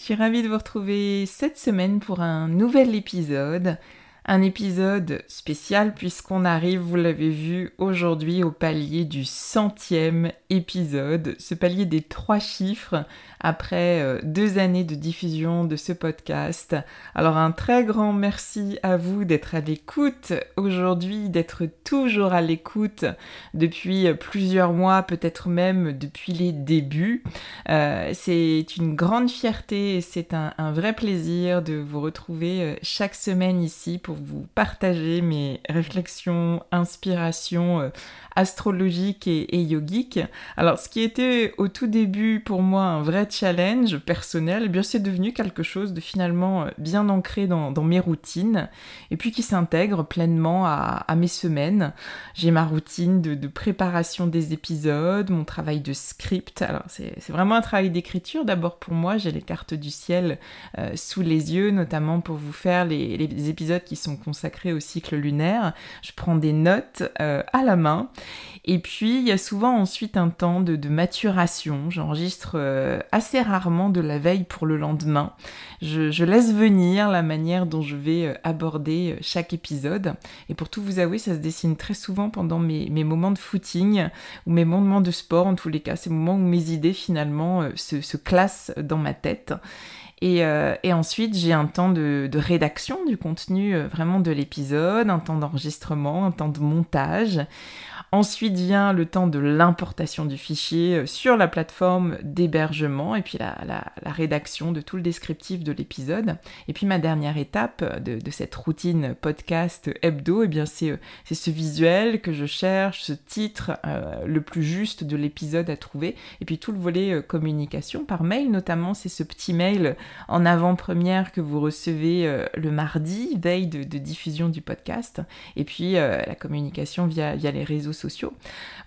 Je suis ravie de vous retrouver cette semaine pour un nouvel épisode un épisode spécial puisqu'on arrive, vous l'avez vu, aujourd'hui au palier du centième épisode, ce palier des trois chiffres après euh, deux années de diffusion de ce podcast. Alors un très grand merci à vous d'être à l'écoute aujourd'hui, d'être toujours à l'écoute depuis plusieurs mois, peut-être même depuis les débuts. Euh, c'est une grande fierté et c'est un, vrai plaisir de vous retrouver euh, chaque semaine ici vous partager mes réflexions, inspirations astrologiques et, et yogiques. Alors ce qui était au tout début pour moi un vrai challenge personnel, eh bien c'est devenu quelque chose de finalement euh, bien ancré dans, mes routines et puis qui s'intègre pleinement à, mes semaines. J'ai ma routine de, préparation des épisodes, mon travail de script. Alors c'est vraiment un travail d'écriture d'abord pour moi. J'ai les cartes du ciel euh, sous les yeux, notamment pour vous faire les, épisodes qui sont consacrés au cycle lunaire. Je prends des notes euh, à la main et puis, il y a souvent ensuite un temps de, maturation. J'enregistre euh, assez rarement de la veille pour le lendemain. Je, laisse venir la manière dont je vais euh, aborder chaque épisode. Et pour tout vous avouer, ça se dessine très souvent pendant mes, moments de footing ou mes moments de sport, en tous les cas, ces moments où mes idées finalement se, classent dans ma tête. Et, ensuite, j'ai un temps de, rédaction du contenu vraiment de l'épisode, un temps d'enregistrement, un temps de montage. Ensuite vient le temps de l'importation du fichier euh, sur la plateforme d'hébergement et puis la, rédaction de tout le descriptif de l'épisode. Et puis ma dernière étape de, cette routine podcast hebdo, et eh bien euh, c'est ce visuel que je cherche, ce titre euh, le plus juste de l'épisode à trouver. Et puis tout le volet communication par mail, notamment c'est ce petit mail en avant-première que vous recevez le mardi, veille de, diffusion du podcast. Et puis la communication via, via les réseaux sociaux.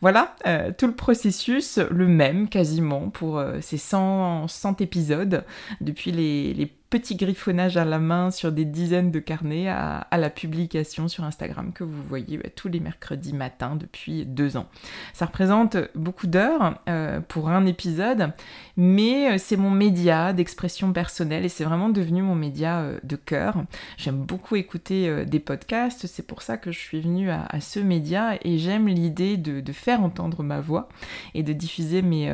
Voilà, euh, tout le processus, le même quasiment pour euh, ces 100, 100, épisodes, depuis les petit griffonnage à la main sur des dizaines de carnets à, la publication sur Instagram que vous voyez bah, tous les mercredis matins depuis deux ans. Ça représente beaucoup d'heures euh, pour un épisode, mais euh, c'est mon média d'expression personnelle et c'est vraiment devenu mon média euh, de cœur. J'aime beaucoup écouter des podcasts, c'est pour ça que je suis venue à, ce média et j'aime l'idée de, faire entendre ma voix et de diffuser mes,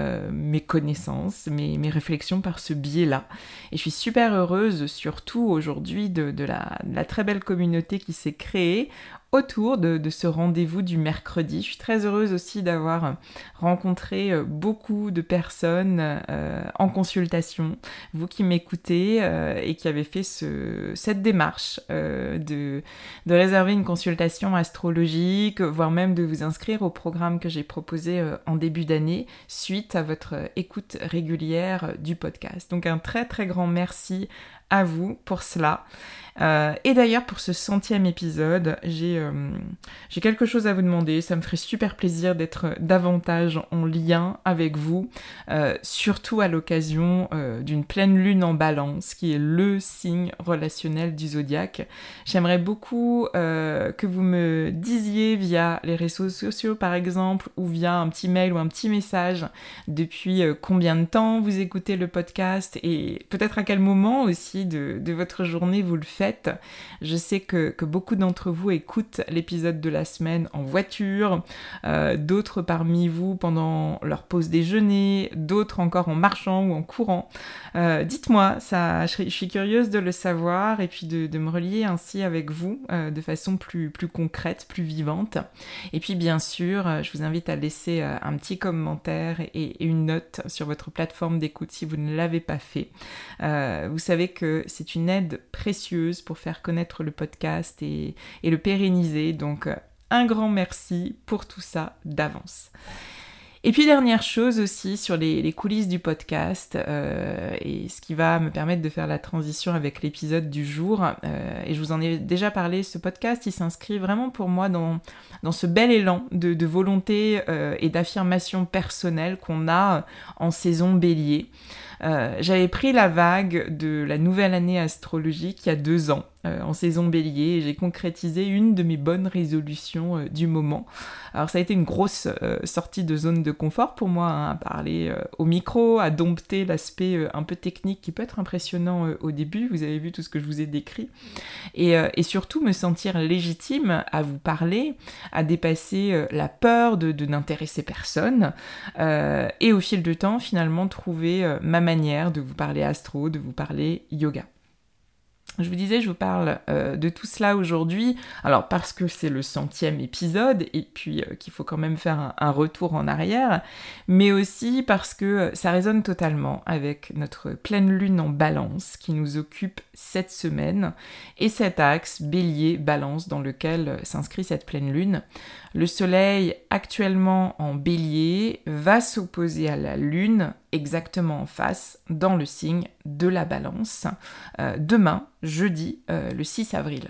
connaissances, mes, mes réflexions par ce biais-là. Et je suis super heureuse surtout aujourd'hui de, la, très belle communauté qui s'est créée autour de, ce rendez-vous du mercredi. Je suis très heureuse aussi d'avoir rencontré euh, beaucoup de personnes euh, en consultation, vous qui m'écoutez euh, et qui avez fait ce, cette démarche de, de, réserver une consultation astrologique, voire même de vous inscrire au programme que j'ai proposé en début d'année suite à votre écoute régulière du podcast. Donc un très très grand merci à vous pour cela. Euh, et d'ailleurs, pour ce centième épisode, euh, j'ai quelque chose à vous demander. Ça me ferait super plaisir d'être davantage en lien avec vous, euh, surtout à l'occasion d'une pleine lune en balance, qui est le signe relationnel du zodiaque. J'aimerais beaucoup que vous me disiez via les réseaux sociaux, par exemple, ou via un petit mail ou un petit message, depuis combien de temps vous écoutez le podcast et peut-être à quel moment aussi de, votre journée vous le faites je sais que, beaucoup d'entre vous écoutent l'épisode de la semaine en voiture, euh, d'autres parmi vous pendant leur pause déjeuner, d'autres encore en marchant ou en courant. Euh, dites-moi, ça, je, suis curieuse de le savoir et puis de, me relier ainsi avec vous euh, de façon plus, plus concrète, plus vivante. Et puis bien sûr, je vous invite à laisser un petit commentaire et, une note sur votre plateforme d'écoute si vous ne l'avez pas fait. vous savez que c'est une aide précieuse pour faire connaître le podcast et, le pérenniser. Donc euh, un grand merci pour tout ça d'avance. Et puis dernière chose aussi sur les, coulisses du podcast euh, et ce qui va me permettre de faire la transition avec l'épisode du jour. Euh, et je vous en ai déjà parlé, ce podcast il s'inscrit vraiment pour moi dans, dans ce bel élan de, volonté et d'affirmation personnelle qu'on a en saison bélier. J'avais pris la vague de la nouvelle année astrologique il y a deux ans euh, en saison bélier et j'ai concrétisé une de mes bonnes résolutions euh, du moment. Alors ça a été une grosse euh, sortie de zone de confort pour moi, hein, à parler au micro, à dompter l'aspect un peu technique qui peut être impressionnant au début, vous avez vu tout ce que je vous ai décrit, et, et surtout me sentir légitime à vous parler, à dépasser la peur de, de n'intéresser personne, et au fil du temps finalement trouver ma manière de vous parler astro, de vous parler yoga. Je vous disais, je vous parle euh, de tout cela aujourd'hui, alors parce que c'est le centième épisode et puis euh, qu'il faut quand même faire un, retour en arrière, mais aussi parce que euh, ça résonne totalement avec notre pleine lune en balance qui nous occupe cette semaine et cet axe bélier-balance dans lequel s'inscrit cette pleine lune. Le soleil actuellement en bélier va s'opposer à la lune exactement en face dans le signe de la balance euh, demain, jeudi, euh, le 6 avril.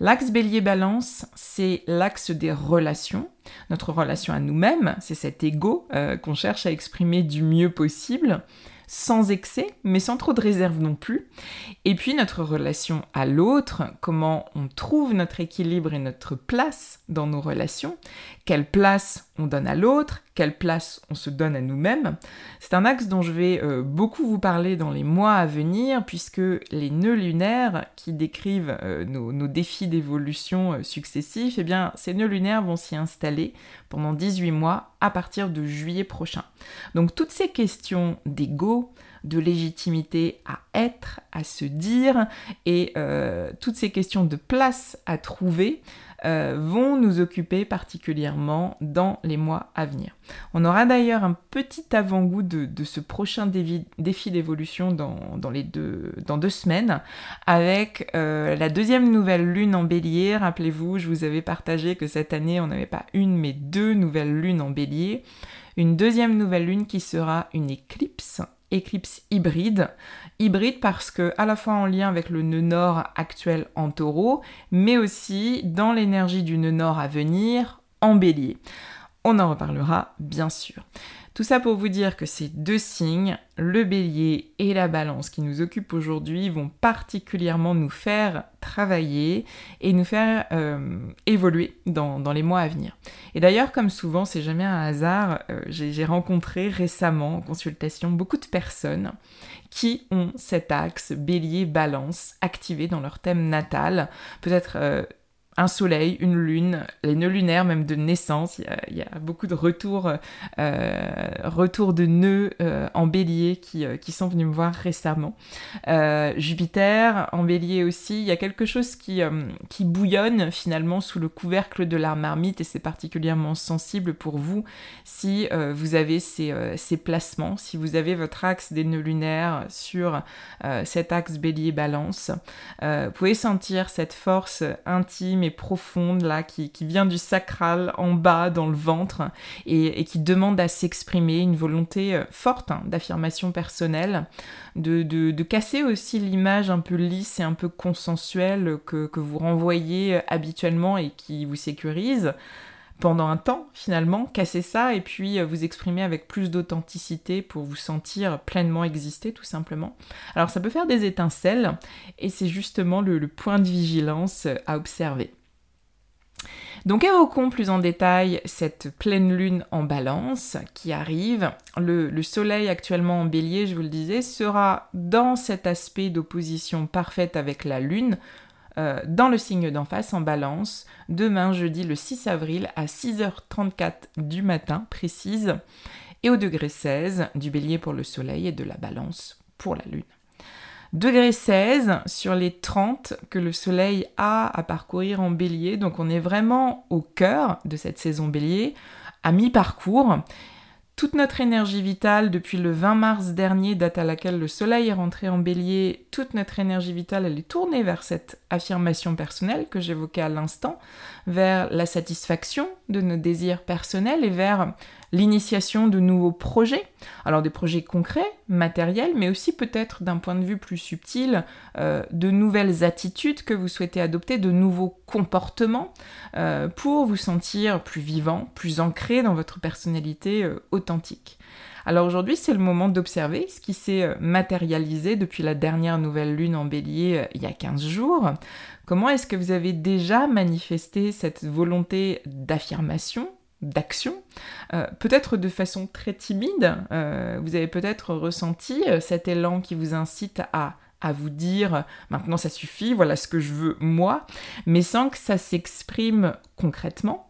L'axe bélier-balance, c'est l'axe des relations, notre relation à nous-mêmes, c'est cet ego euh, qu'on cherche à exprimer du mieux possible sans excès, mais sans trop de réserve non plus. Et puis notre relation à l'autre, comment on trouve notre équilibre et notre place dans nos relations, quelle place on donne à l'autre, quelle place on se donne à nous-mêmes. C'est un axe dont je vais euh, beaucoup vous parler dans les mois à venir, puisque les nœuds lunaires qui décrivent euh, nos, défis d'évolution euh, successifs, eh bien, ces nœuds lunaires vont s'y installer pendant 18 mois à partir de juillet prochain. Donc toutes ces questions d'ego, de légitimité à être, à se dire, et toutes ces questions de place à trouver, euh, vont nous occuper particulièrement dans les mois à venir. On aura d'ailleurs un petit avant-goût de, ce prochain défi, d'évolution dans, deux, dans, deux, semaines avec euh, la deuxième nouvelle lune en bélier. Rappelez-vous, je vous avais partagé que cette année, on n'avait pas une mais deux nouvelles lunes en bélier. Une deuxième nouvelle lune qui sera une éclipse éclipse hybride. Hybride parce que à la fois en lien avec le nœud nord actuel en taureau, mais aussi dans l'énergie du nœud nord à venir en bélier. On en reparlera bien sûr. Tout ça pour vous dire que ces deux signes, le bélier et la balance qui nous occupent aujourd'hui, vont particulièrement nous faire travailler et nous faire euh, évoluer dans, les mois à venir. Et d'ailleurs, comme souvent, c'est jamais un hasard, euh, j'ai rencontré récemment en consultation beaucoup de personnes qui ont cet axe bélier-balance activé dans leur thème natal, peut-être euh, un soleil, une lune, les nœuds lunaires même de naissance. Il y a, beaucoup de retours, euh, retours de nœuds euh, en bélier qui, euh, qui, sont venus me voir récemment. Jupiter en bélier aussi, il y a quelque chose qui, qui bouillonne finalement sous le couvercle de la marmite et c'est particulièrement sensible pour vous si vous avez ces, ces, placements, si vous avez votre axe des nœuds lunaires sur cet axe bélier-balance. vous pouvez sentir cette force intime profonde, là, qui, vient du sacral en bas, dans le ventre, et, qui demande à s'exprimer, une volonté euh, forte hein, d'affirmation personnelle, de, casser aussi l'image un peu lisse et un peu consensuelle que, que vous renvoyez euh, habituellement et qui vous sécurise pendant un temps finalement, casser ça et puis euh, vous exprimer avec plus d'authenticité pour vous sentir pleinement exister tout simplement. Alors ça peut faire des étincelles et c'est justement le, point de vigilance à observer. Donc évoquons plus en détail cette pleine lune en balance qui arrive. Le, le, soleil actuellement en bélier, je vous le disais, sera dans cet aspect d'opposition parfaite avec la lune euh, dans le signe d'en face en balance, demain jeudi le 6 avril à 6h34 du matin précise, et au degré 16 du bélier pour le soleil et de la balance pour la lune. Degré 16 sur les 30 que le soleil a à parcourir en bélier, donc on est vraiment au cœur de cette saison bélier, à mi-parcours, toute notre énergie vitale depuis le 20 mars dernier, date à laquelle le soleil est rentré en bélier, toute notre énergie vitale, elle est tournée vers cette affirmation personnelle que j'évoquais à l'instant, vers la satisfaction de nos désirs personnels et vers l'initiation de nouveaux projets. Alors des projets concrets, matériels, mais aussi peut-être d'un point de vue plus subtil, euh, de nouvelles attitudes que vous souhaitez adopter, de nouveaux comportements euh, pour vous sentir plus vivant, plus ancré dans votre personnalité euh, authentique. Alors aujourd'hui, c'est le moment d'observer ce qui s'est matérialisé depuis la dernière nouvelle lune en bélier il y a 15 jours. Comment est-ce que vous avez déjà manifesté cette volonté d'affirmation, d'action, euh, peut-être de façon très timide. Euh, vous avez peut-être ressenti euh, cet élan qui vous incite à, à vous dire maintenant ça suffit, voilà ce que je veux moi, mais sans que ça s'exprime concrètement.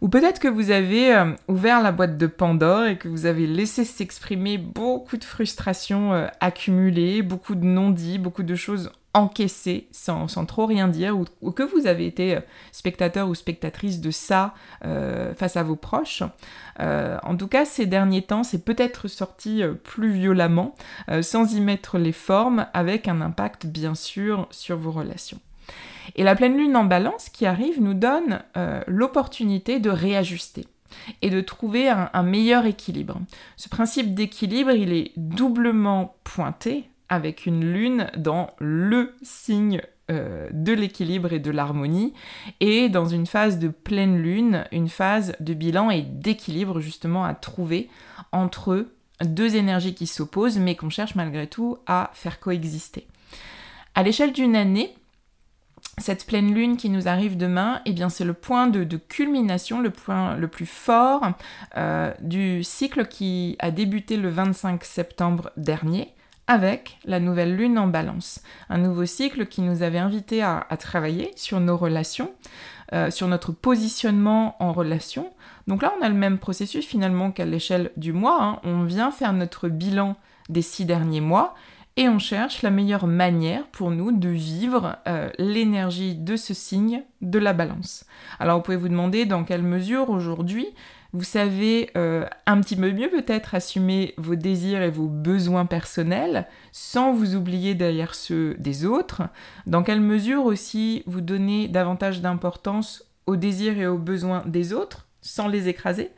Ou peut-être que vous avez ouvert la boîte de Pandore et que vous avez laissé s'exprimer beaucoup de frustrations accumulées, beaucoup de non-dits, beaucoup de choses encaissé sans, trop rien dire ou, que vous avez été euh, spectateur ou spectatrice de ça euh, face à vos proches. Euh, en tout cas, ces derniers temps, c'est peut-être sorti plus violemment, sans y mettre les formes, avec un impact bien sûr sur vos relations. Et la pleine lune en balance qui arrive nous donne l'opportunité de réajuster et de trouver un meilleur équilibre. Ce principe d'équilibre, il est doublement pointé avec une lune dans le signe euh, de l'équilibre et de l'harmonie, et dans une phase de pleine lune, une phase de bilan et d'équilibre justement à trouver entre deux énergies qui s'opposent, mais qu'on cherche malgré tout à faire coexister. À l'échelle d'une année, cette pleine lune qui nous arrive demain, eh bien c'est le point de, culmination, le point le plus fort euh, du cycle qui a débuté le 25 septembre dernier avec la nouvelle lune en balance. Un nouveau cycle qui nous avait invité à, travailler sur nos relations, euh, sur notre positionnement en relation. Donc là, on a le même processus finalement qu'à l'échelle du mois. Hein. On vient faire notre bilan des six derniers mois et on cherche la meilleure manière pour nous de vivre euh, l'énergie de ce signe de la balance. Alors vous pouvez vous demander dans quelle mesure aujourd'hui vous savez euh, un petit peu mieux peut-être assumer vos désirs et vos besoins personnels sans vous oublier derrière ceux des autres, dans quelle mesure aussi vous donnez davantage d'importance aux désirs et aux besoins des autres sans les écraser?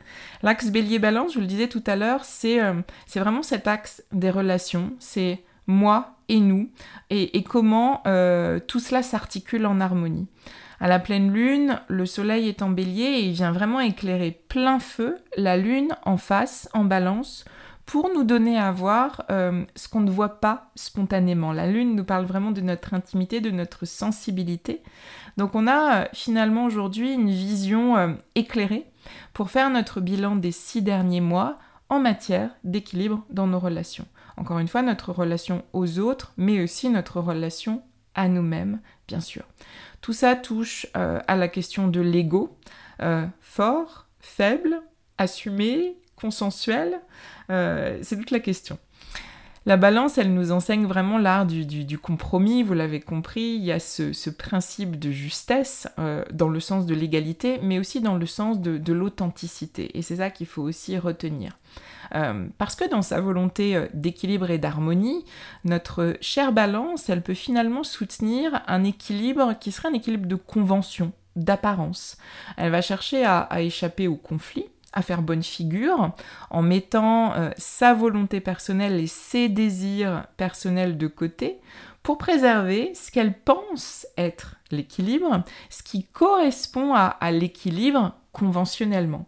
L'axe bélier-balance, je vous le disais tout à l'heure, c'est euh, vraiment cet axe des relations, c'est moi et nous, et, comment euh, tout cela s'articule en harmonie. À la pleine lune, le soleil est en bélier et il vient vraiment éclairer plein feu la lune en face, en balance, pour nous donner à voir euh, ce qu'on ne voit pas spontanément. La lune nous parle vraiment de notre intimité, de notre sensibilité. Donc on a euh, finalement aujourd'hui une vision euh, éclairée pour faire notre bilan des six derniers mois en matière d'équilibre dans nos relations. Encore une fois, notre relation aux autres, mais aussi notre relation à nous-mêmes, bien sûr. Tout ça touche euh, à la question de l'ego, euh, fort, faible, assumé, consensuel, euh, c'est toute la question. La balance, elle nous enseigne vraiment l'art du, compromis, vous l'avez compris, il y a ce, principe de justesse dans le sens de l'égalité, mais aussi dans le sens de l'authenticité, et c'est ça qu'il faut aussi retenir. Euh, parce que dans sa volonté euh, d'équilibre et d'harmonie, notre chère balance, elle peut finalement soutenir un équilibre qui serait un équilibre de convention d'apparence. Elle va chercher à, échapper au conflit, à faire bonne figure, en mettant euh, sa volonté personnelle et ses désirs personnels de côté pour préserver ce qu'elle pense être l'équilibre, ce qui correspond à, l'équilibre conventionnellement.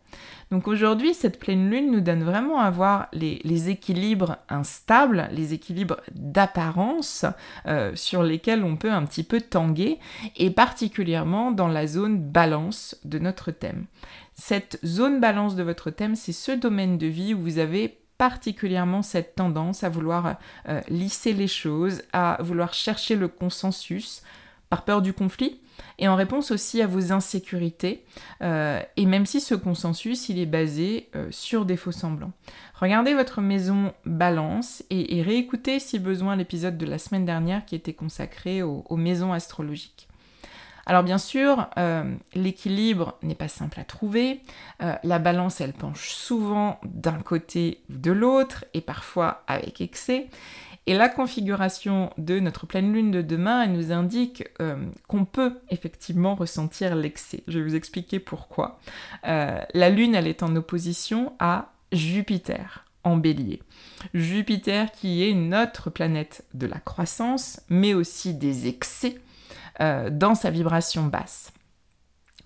Donc aujourd'hui, cette pleine lune nous donne vraiment à voir les, équilibres instables, les équilibres d'apparence euh, sur lesquels on peut un petit peu tanguer, et particulièrement dans la zone balance de notre thème. Cette zone balance de votre thème, c'est ce domaine de vie où vous avez particulièrement cette tendance à vouloir euh, lisser les choses, à vouloir chercher le consensus par peur du conflit et en réponse aussi à vos insécurités, euh, et même si ce consensus il est basé euh, sur des faux semblants. Regardez votre maison balance et, réécoutez si besoin l'épisode de la semaine dernière qui était consacré aux maisons astrologiques. Alors bien sûr, euh, l'équilibre n'est pas simple à trouver. La balance, elle penche souvent d'un côté ou de l'autre, et parfois avec excès. Et la configuration de notre pleine lune de demain, elle nous indique euh, qu'on peut effectivement ressentir l'excès. Je vais vous expliquer pourquoi. la lune, elle est en opposition à Jupiter en bélier. Jupiter qui est notre planète de la croissance, mais aussi des excès euh, dans sa vibration basse.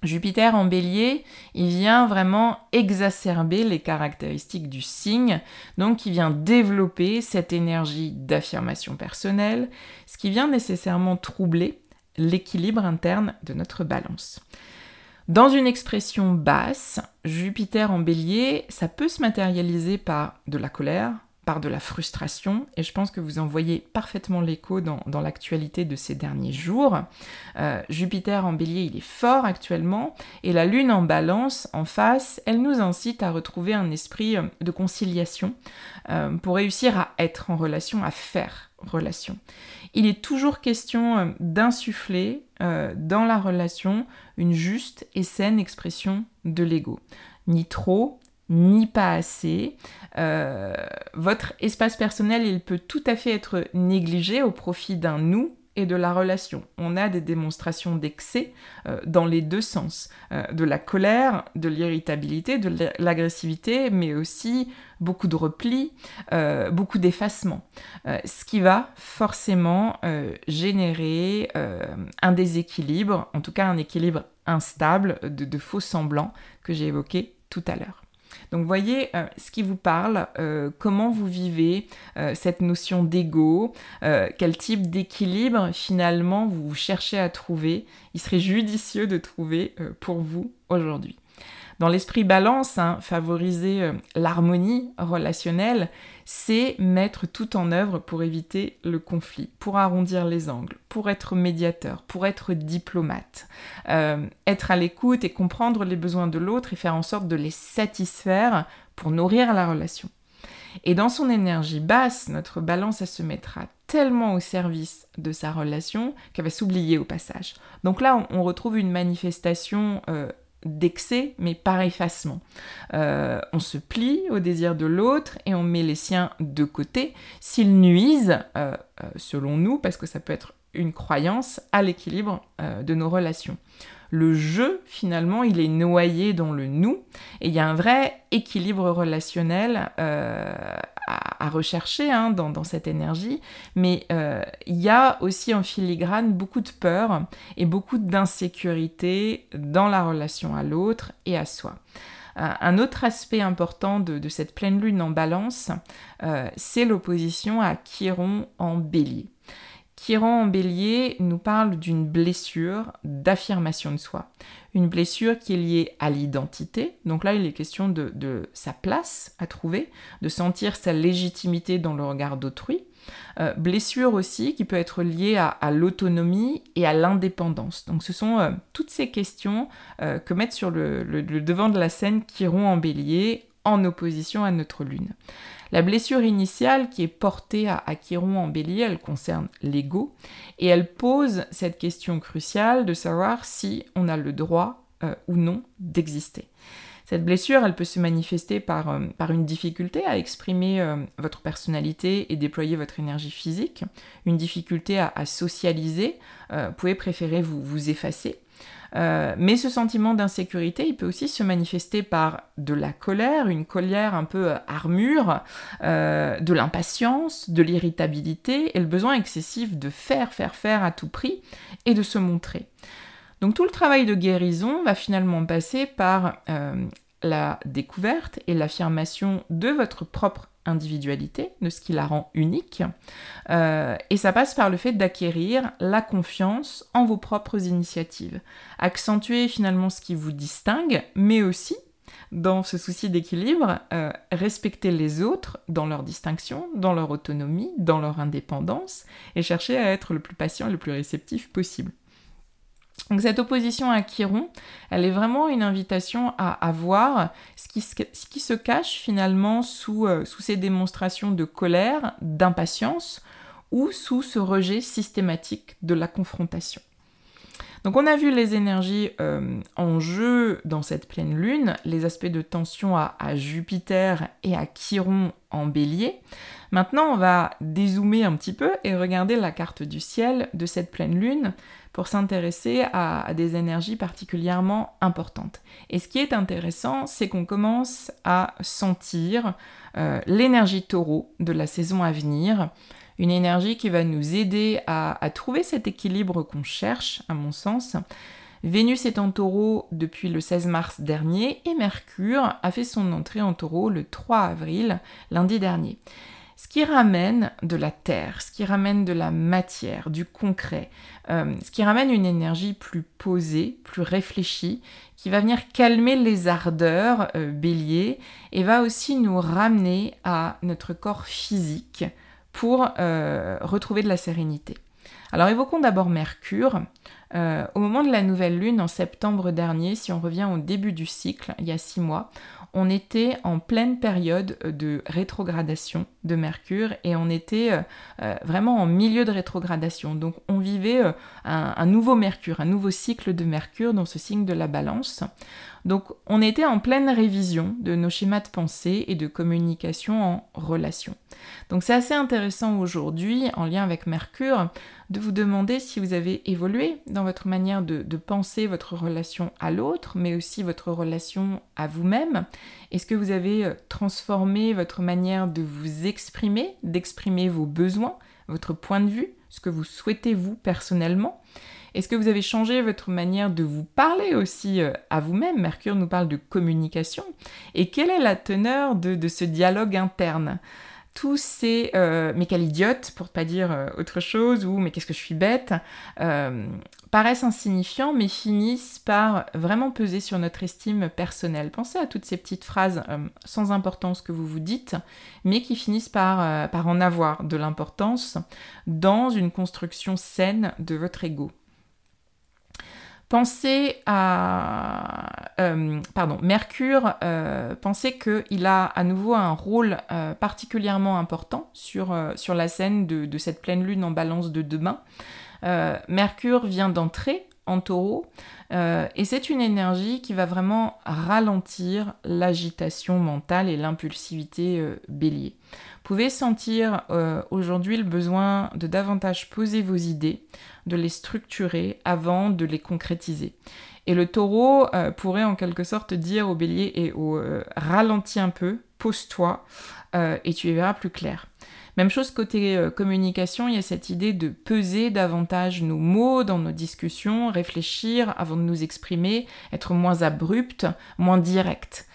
Jupiter en bélier, il vient vraiment exacerber les caractéristiques du signe, donc il vient développer cette énergie d'affirmation personnelle, ce qui vient nécessairement troubler l'équilibre interne de notre balance. Dans une expression basse, Jupiter en bélier, ça peut se matérialiser par de la colère, de la frustration, et je pense que vous en voyez parfaitement l'écho dans, l'actualité de ces derniers jours. Euh, Jupiter en bélier, il est fort actuellement, et la Lune en balance, en face, elle nous incite à retrouver un esprit euh, de conciliation euh, pour réussir à être en relation, à faire relation. Il est toujours question d'insuffler dans la relation une juste et saine expression de l'ego. Ni trop, ni pas assez. Euh, votre espace personnel, il peut tout à fait être négligé au profit d'un nous et de la relation. On a des démonstrations d'excès euh, dans les deux sens, euh, de la colère, de l'irritabilité, de l'agressivité, mais aussi beaucoup de repli, beaucoup d'effacement, ce qui va forcément générer un déséquilibre, en tout cas un équilibre instable de, de faux semblants que j'ai évoqué tout à l'heure. Donc voyez euh, ce qui vous parle, euh, comment vous vivez euh, cette notion d'ego, quel type d'équilibre finalement vous cherchez à trouver. Il serait judicieux de trouver pour vous aujourd'hui. Dans l'esprit balance, hein, favoriser euh, l'harmonie relationnelle, c'est mettre tout en œuvre pour éviter le conflit, pour arrondir les angles, pour être médiateur, pour être diplomate, euh, être à l'écoute et comprendre les besoins de l'autre et faire en sorte de les satisfaire pour nourrir la relation. Et dans son énergie basse, notre balance, elle se mettra tellement au service de sa relation qu'elle va s'oublier au passage. Donc là, on, retrouve une manifestation euh, d'excès, mais par effacement. Euh, on se plie au désir de l'autre et on met les siens de côté s'ils nuisent, euh, euh, selon nous, parce que ça peut être une croyance, à l'équilibre de nos relations le jeu, finalement, il est noyé dans le nous, et il y a un vrai équilibre relationnel euh, à, rechercher hein, dans, cette énergie, mais euh, il y a aussi en filigrane beaucoup de peur et beaucoup d'insécurité dans la relation à l'autre et à soi. Un autre aspect important de, cette pleine lune en balance, euh, c'est l'opposition à Chiron en bélier. Chiron en bélier nous parle d'une blessure d'affirmation de soi. Une blessure qui est liée à l'identité. Donc là, il est question de, sa place à trouver, de sentir sa légitimité dans le regard d'autrui. Euh, blessure aussi qui peut être liée à, l'autonomie et à l'indépendance. Donc ce sont euh, toutes ces questions euh, que mettent sur le, le, devant de la scène Chiron en bélier en opposition à notre lune. La blessure initiale qui est portée à, Chiron en bélier, elle concerne l'ego et elle pose cette question cruciale de savoir si on a le droit euh, ou non d'exister. Cette blessure, elle peut se manifester par, euh, par une difficulté à exprimer euh, votre personnalité et déployer votre énergie physique, une difficulté à, socialiser, vous pouvez préférer vous, vous effacer, Euh, mais ce sentiment d'insécurité, il peut aussi se manifester par de la colère, une colère un peu armure, de l'impatience, de l'irritabilité et le besoin excessif de faire, faire, faire à tout prix et de se montrer. Donc tout le travail de guérison va finalement passer par la découverte et l'affirmation de votre propre individualité, de ce qui la rend unique. Euh, et ça passe par le fait d'acquérir la confiance en vos propres initiatives. Accentuer finalement ce qui vous distingue, mais aussi, dans ce souci d'équilibre, euh, respecter les autres dans leur distinction, dans leur autonomie, dans leur indépendance, et chercher à être le plus patient et le plus réceptif possible. Donc cette opposition à Chiron, elle est vraiment une invitation à, voir ce qui, se, cache finalement euh, sous, ces démonstrations de colère, d'impatience ou sous ce rejet systématique de la confrontation. Donc on a vu les énergies euh, en jeu dans cette pleine lune, les aspects de tension à, Jupiter et à Chiron en bélier. Maintenant on va dézoomer un petit peu et regarder la carte du ciel de cette pleine lune pour s'intéresser à, des énergies particulièrement importantes. Et ce qui est intéressant, c'est qu'on commence à sentir euh, l'énergie taureau de la saison à venir, une énergie qui va nous aider à, trouver cet équilibre qu'on cherche, à mon sens. Vénus est en taureau depuis le 16 mars dernier et Mercure a fait son entrée en taureau le 3 avril, lundi dernier. Ce qui ramène de la terre, ce qui ramène de la matière, du concret, euh, ce qui ramène une énergie plus posée, plus réfléchie, qui va venir calmer les ardeurs euh, bélier et va aussi nous ramener à notre corps physique pour euh, retrouver de la sérénité. Alors évoquons d'abord Mercure. Au moment de la nouvelle lune en septembre dernier, si on revient au début du cycle, il y a six mois, on était en pleine période de rétrogradation de Mercure et on était euh, euh, vraiment en milieu de rétrogradation. Donc on vivait euh, un, nouveau Mercure, un nouveau cycle de Mercure dans ce signe de la balance. Donc on était en pleine révision de nos schémas de pensée et de communication en relation. Donc c'est assez intéressant aujourd'hui, en lien avec Mercure, de vous demander si vous avez évolué dans votre manière de, penser votre relation à l'autre, mais aussi votre relation à vous-même. Est-ce que vous avez euh, transformé votre manière de vous exprimer, d'exprimer vos besoins, votre point de vue, ce que vous souhaitez vous personnellement? Est-ce que vous avez changé votre manière de vous parler aussi euh, à vous-même? Mercure nous parle de communication. Et quelle est la teneur de, ce dialogue interne? Tous ces euh, mais quelle idiote pour pas dire euh, autre chose ou mais qu'est-ce que je suis bête paraissent insignifiants mais finissent par vraiment peser sur notre estime personnelle. Pensez à toutes ces petites phrases sans importance que vous vous dites mais qui finissent par, par en avoir de l'importance dans une construction saine de votre ego. Pensez à... Euh, pardon, Mercure, euh, pensez qu'il a à nouveau un rôle euh, particulièrement important sur, sur la scène de, de, cette pleine lune en balance de demain. Mercure vient d'entrer taureau et c'est une énergie qui va vraiment ralentir l'agitation mentale et l'impulsivité bélier. Vous pouvez sentir aujourd'hui le besoin de davantage poser vos idées, de les structurer avant de les concrétiser. Et le taureau euh, pourrait en quelque sorte dire au bélier et au euh, ralentis un peu, pose-toi euh, et tu y verras plus clair. Même chose côté communication, il y a cette idée de peser davantage nos mots dans nos discussions, réfléchir avant de nous exprimer, être moins abrupt, moins direct.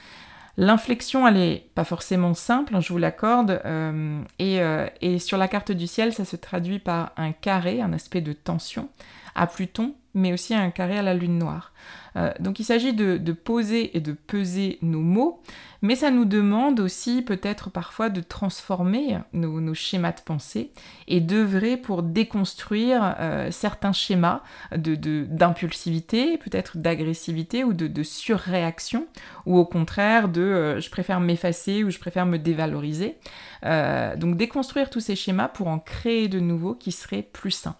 L'inflexion, elle est pas forcément simple, hein, je vous l'accorde, euh, euh, et, sur la carte du ciel, ça se traduit par un carré, un aspect de tension à Pluton, mais aussi un carré à la lune noire. Euh, donc il s'agit de, poser et de peser nos mots, mais ça nous demande aussi peut-être parfois de transformer nos, schémas de pensée et d'œuvrer pour déconstruire euh, certains schémas d'impulsivité, de, peut-être d'agressivité ou de, surréaction, ou au contraire de euh, je préfère m'effacer ou je préfère me dévaloriser. donc déconstruire tous ces schémas pour en créer de nouveaux qui seraient plus sains.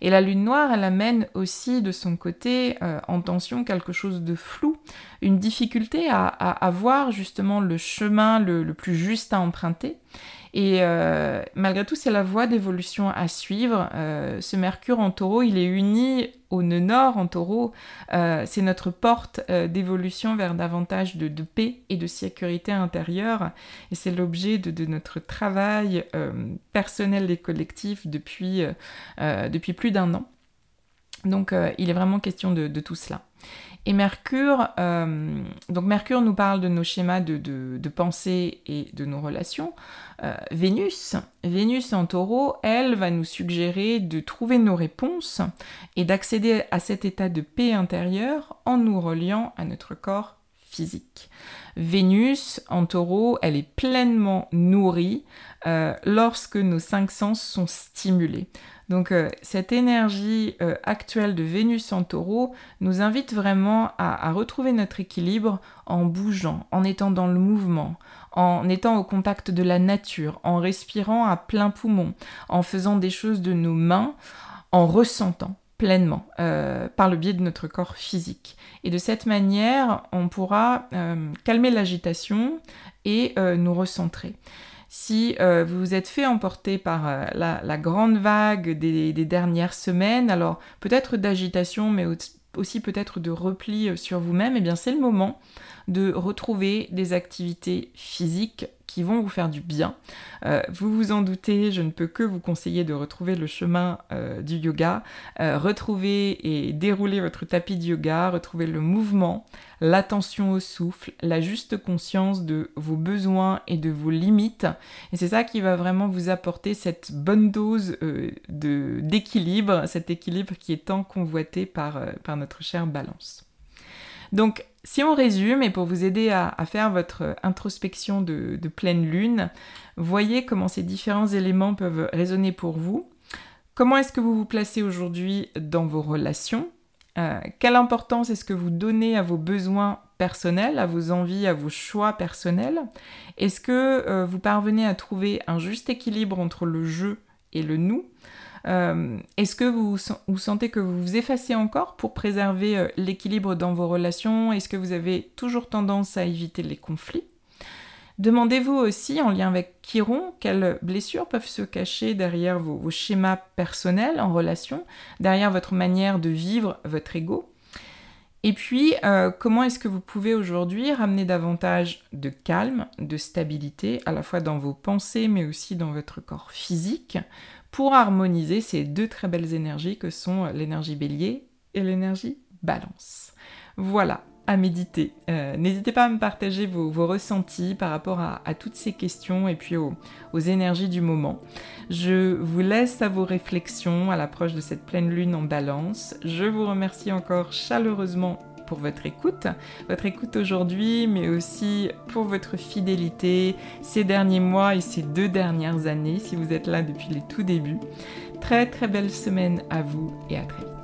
Et la lune noire, elle amène aussi de son côté euh, en tension quelque chose de flou, une difficulté à, voir justement le chemin le, plus juste à emprunter. Et euh, malgré tout, c'est la voie d'évolution à suivre. Euh, ce Mercure en taureau, il est uni au nœud nord en taureau. Euh, c'est notre porte d'évolution vers davantage de, paix et de sécurité intérieure. Et c'est l'objet de, notre travail personnel et collectif depuis, depuis plus d'un an. Donc il est vraiment question de tout cela. Et Mercure, euh, donc Mercure nous parle de nos schémas de, pensée et de nos relations. Euh, Vénus, Vénus en taureau, elle va nous suggérer de trouver nos réponses et d'accéder à cet état de paix intérieure en nous reliant à notre corps Vénus en taureau, elle est pleinement nourrie euh, lorsque nos cinq sens sont stimulés. Donc euh, cette énergie euh, actuelle de Vénus en taureau nous invite vraiment à, retrouver notre équilibre en bougeant, en étant dans le mouvement, en étant au contact de la nature, en respirant à plein poumon, en faisant des choses de nos mains, en ressentant pleinement euh, par le biais de notre corps physique. Et de cette manière, on pourra calmer l'agitation et nous recentrer. Si euh, vous vous êtes fait emporter par euh, la, grande vague des, dernières semaines, alors peut-être d'agitation, mais aussi peut-être de repli euh, sur vous-même, eh bien c'est le moment de retrouver des activités physiques qui vont vous faire du bien. Euh, vous vous en doutez, je ne peux que vous conseiller de retrouver le chemin euh, du yoga, euh, retrouver et dérouler votre tapis de yoga, retrouver le mouvement, l'attention au souffle, la juste conscience de vos besoins et de vos limites. Et c'est ça qui va vraiment vous apporter cette bonne dose d'équilibre, cet équilibre qui est tant convoité par, par notre chère balance. Donc, si on résume, et pour vous aider à, faire votre introspection de, pleine lune, voyez comment ces différents éléments peuvent résonner pour vous. Comment est-ce que vous vous placez aujourd'hui dans vos relations? Euh, Quelle importance est-ce que vous donnez à vos besoins personnels, à vos envies, à vos choix personnels? Est-ce que euh, vous parvenez à trouver un juste équilibre entre le je et le nous? Euh, est-ce que vous, sentez que vous vous effacez encore pour préserver euh, l'équilibre dans vos relations? Est-ce que vous avez toujours tendance à éviter les conflits? Demandez-vous aussi, en lien avec Chiron, quelles blessures peuvent se cacher derrière vos, schémas personnels en relation, derrière votre manière de vivre votre ego? Et puis, euh, comment est-ce que vous pouvez aujourd'hui ramener davantage de calme, de stabilité, à la fois dans vos pensées, mais aussi dans votre corps physique, pour harmoniser ces deux très belles énergies que sont l'énergie bélier et l'énergie balance. Voilà, à méditer. Euh, n'hésitez pas à me partager vos, ressentis par rapport à, toutes ces questions et puis aux, aux, énergies du moment. Je vous laisse à vos réflexions à l'approche de cette pleine lune en balance. Je vous remercie encore chaleureusement pour votre écoute, votre écoute aujourd'hui, mais aussi pour votre fidélité ces derniers mois et ces deux dernières années, si vous êtes là depuis les tout débuts. Très très belle semaine à vous et à très vite.